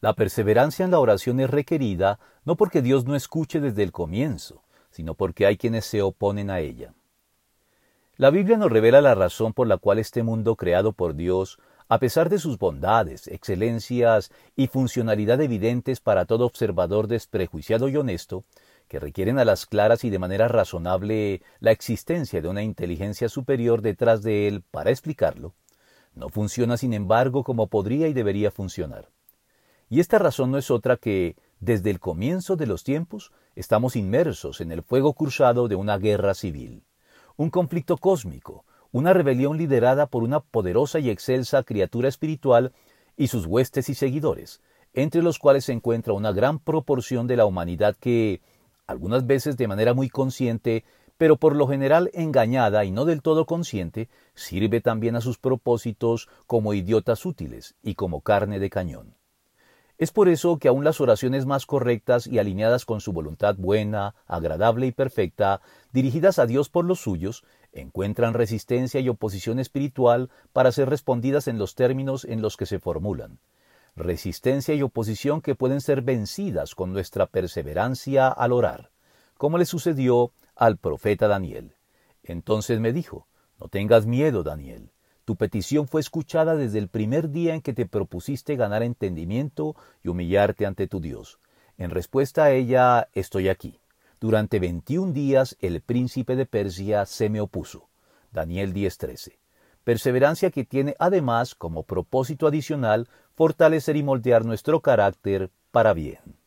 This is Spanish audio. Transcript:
La perseverancia en la oración es requerida no porque Dios no escuche desde el comienzo, sino porque hay quienes se oponen a ella. La Biblia nos revela la razón por la cual este mundo creado por Dios, a pesar de sus bondades, excelencias y funcionalidad evidentes para todo observador desprejuiciado y honesto, que requieren a las claras y de manera razonable la existencia de una inteligencia superior detrás de él para explicarlo, no funciona sin embargo como podría y debería funcionar. Y esta razón no es otra que, desde el comienzo de los tiempos, estamos inmersos en el fuego cruzado de una guerra civil un conflicto cósmico, una rebelión liderada por una poderosa y excelsa criatura espiritual y sus huestes y seguidores, entre los cuales se encuentra una gran proporción de la humanidad que, algunas veces de manera muy consciente, pero por lo general engañada y no del todo consciente, sirve también a sus propósitos como idiotas útiles y como carne de cañón. Es por eso que aun las oraciones más correctas y alineadas con su voluntad buena, agradable y perfecta, dirigidas a Dios por los suyos, encuentran resistencia y oposición espiritual para ser respondidas en los términos en los que se formulan. Resistencia y oposición que pueden ser vencidas con nuestra perseverancia al orar, como le sucedió al profeta Daniel. Entonces me dijo, No tengas miedo, Daniel tu petición fue escuchada desde el primer día en que te propusiste ganar entendimiento y humillarte ante tu Dios. En respuesta a ella estoy aquí. Durante veintiún días el príncipe de Persia se me opuso. Daniel 10:13. Perseverancia que tiene además como propósito adicional fortalecer y moldear nuestro carácter para bien.